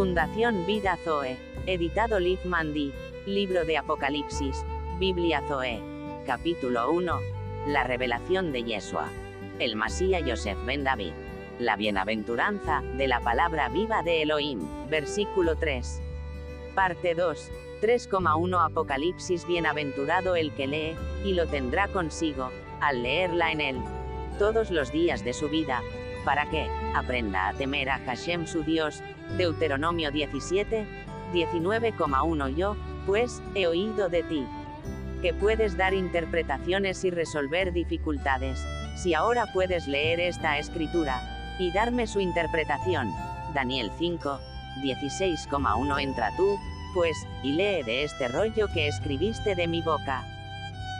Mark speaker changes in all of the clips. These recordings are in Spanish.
Speaker 1: Fundación Vida Zoe. Editado Liv Mandy. Libro de Apocalipsis. Biblia Zoe. Capítulo 1. La revelación de Yeshua. El Masía Yosef Ben David. La bienaventuranza, de la palabra viva de Elohim. Versículo 3. Parte 2. 3,1 Apocalipsis Bienaventurado el que lee, y lo tendrá consigo, al leerla en él. Todos los días de su vida, para que aprenda a temer a Hashem su Dios. Deuteronomio 17, 19,1 Yo, pues, he oído de ti. Que puedes dar interpretaciones y resolver dificultades. Si ahora puedes leer esta escritura, y darme su interpretación. Daniel 5, 16,1 Entra tú, pues, y lee de este rollo que escribiste de mi boca.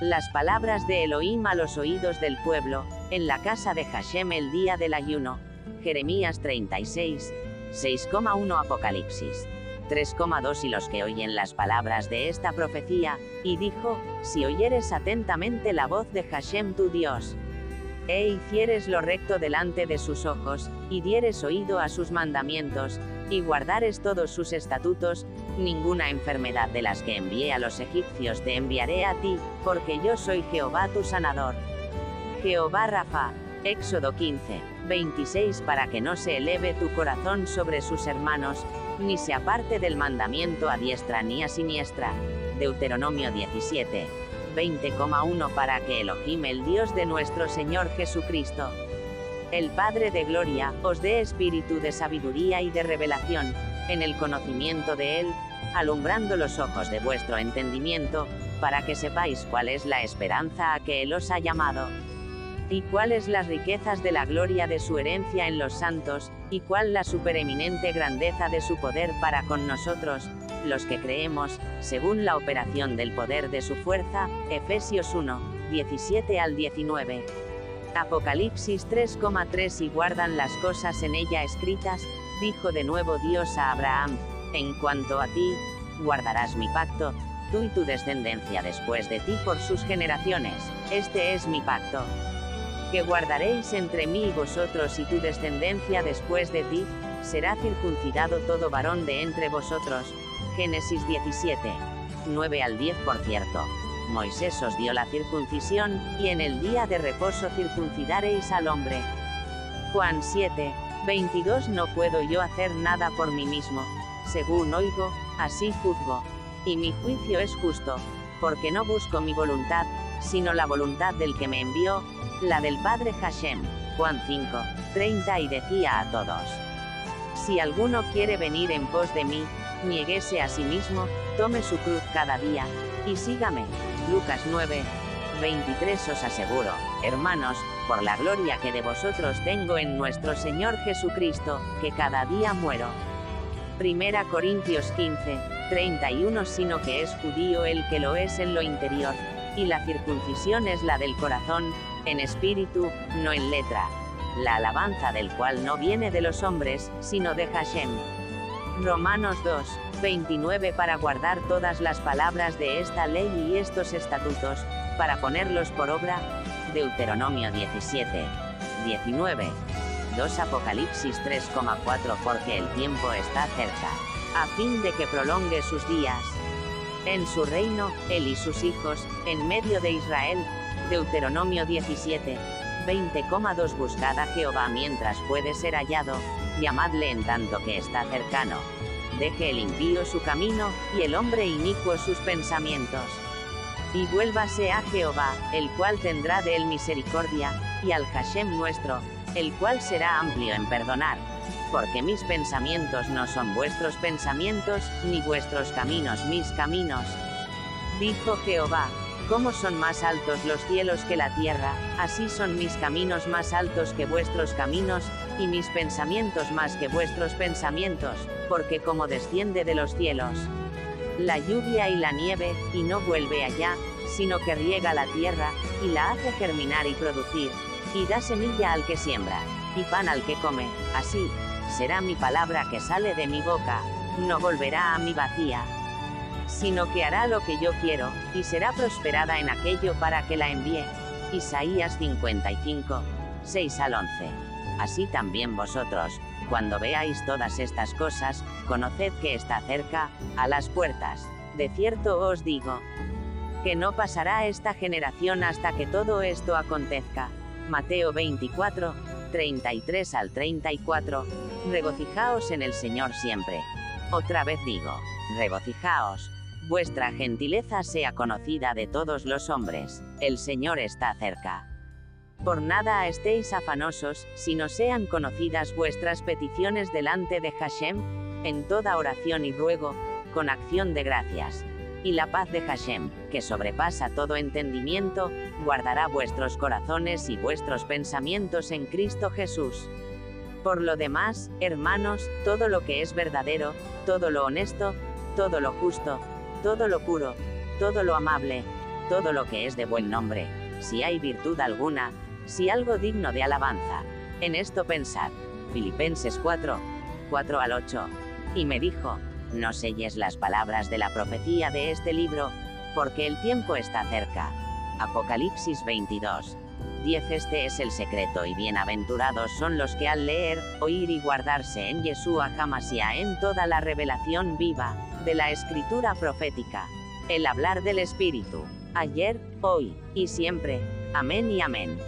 Speaker 1: Las palabras de Elohim a los oídos del pueblo, en la casa de Hashem el día del ayuno. Jeremías 36, 6,1 Apocalipsis. 3,2 Y los que oyen las palabras de esta profecía, y dijo, si oyeres atentamente la voz de Hashem tu Dios, e hicieres lo recto delante de sus ojos, y dieres oído a sus mandamientos, y guardares todos sus estatutos, ninguna enfermedad de las que envié a los egipcios te enviaré a ti, porque yo soy Jehová tu sanador. Jehová Rafa, Éxodo 15, 26 Para que no se eleve tu corazón sobre sus hermanos, ni se aparte del mandamiento a diestra ni a siniestra. Deuteronomio 17, 20,1 Para que Elohim el Dios de nuestro Señor Jesucristo, el Padre de Gloria, os dé espíritu de sabiduría y de revelación, en el conocimiento de Él, alumbrando los ojos de vuestro entendimiento, para que sepáis cuál es la esperanza a que Él os ha llamado, y cuáles las riquezas de la gloria de su herencia en los santos, y cuál la supereminente grandeza de su poder para con nosotros, los que creemos, según la operación del poder de su fuerza, Efesios 1, 17 al 19. Apocalipsis 3,3 y guardan las cosas en ella escritas, dijo de nuevo Dios a Abraham, en cuanto a ti, guardarás mi pacto, tú y tu descendencia después de ti por sus generaciones, este es mi pacto. Que guardaréis entre mí y vosotros y tu descendencia después de ti, será circuncidado todo varón de entre vosotros. Génesis 17. 9 al 10 por cierto. Moisés os dio la circuncisión, y en el día de reposo circuncidaréis al hombre. Juan 7, 22 No puedo yo hacer nada por mí mismo. Según oigo, así juzgo. Y mi juicio es justo, porque no busco mi voluntad, sino la voluntad del que me envió, la del Padre Hashem. Juan 5, 30 y decía a todos. Si alguno quiere venir en pos de mí, niéguese a sí mismo, tome su cruz cada día, y sígame. Lucas 9, 23 Os aseguro, hermanos, por la gloria que de vosotros tengo en nuestro Señor Jesucristo, que cada día muero. Primera Corintios 15, 31 Sino que es judío el que lo es en lo interior, y la circuncisión es la del corazón, en espíritu, no en letra. La alabanza del cual no viene de los hombres, sino de Hashem. Romanos 2, 29 Para guardar todas las palabras de esta ley y estos estatutos, para ponerlos por obra. Deuteronomio 17, 19. 2 Apocalipsis 3,4 Porque el tiempo está cerca, a fin de que prolongue sus días. En su reino, él y sus hijos, en medio de Israel. Deuteronomio 17, 20,2 Buscad a Jehová mientras puede ser hallado, llamadle en tanto que está cercano. Deje el impío su camino, y el hombre inicuo sus pensamientos. Y vuélvase a Jehová, el cual tendrá de él misericordia, y al Hashem nuestro, el cual será amplio en perdonar. Porque mis pensamientos no son vuestros pensamientos, ni vuestros caminos mis caminos. Dijo Jehová, como son más altos los cielos que la tierra, así son mis caminos más altos que vuestros caminos, y mis pensamientos más que vuestros pensamientos, porque como desciende de los cielos la lluvia y la nieve, y no vuelve allá, sino que riega la tierra, y la hace germinar y producir, y da semilla al que siembra, y pan al que come, así, será mi palabra que sale de mi boca, no volverá a mi vacía, sino que hará lo que yo quiero, y será prosperada en aquello para que la envíe. Isaías 55, 6 al 11. Así también vosotros, cuando veáis todas estas cosas, conoced que está cerca, a las puertas. De cierto os digo, que no pasará esta generación hasta que todo esto acontezca. Mateo 24, 33 al 34. Regocijaos en el Señor siempre. Otra vez digo, regocijaos. Vuestra gentileza sea conocida de todos los hombres. El Señor está cerca. Por nada estéis afanosos, sino sean conocidas vuestras peticiones delante de Hashem, en toda oración y ruego, con acción de gracias. Y la paz de Hashem, que sobrepasa todo entendimiento, guardará vuestros corazones y vuestros pensamientos en Cristo Jesús. Por lo demás, hermanos, todo lo que es verdadero, todo lo honesto, todo lo justo, todo lo puro, todo lo amable, todo lo que es de buen nombre, si hay virtud alguna, si algo digno de alabanza, en esto pensad. Filipenses 4, 4 al 8. Y me dijo, no selles las palabras de la profecía de este libro, porque el tiempo está cerca. Apocalipsis 22. 10 Este es el secreto y bienaventurados son los que al leer, oír y guardarse en Yeshua Hamasía en toda la revelación viva, de la escritura profética. El hablar del Espíritu. Ayer, hoy, y siempre. Amén y amén.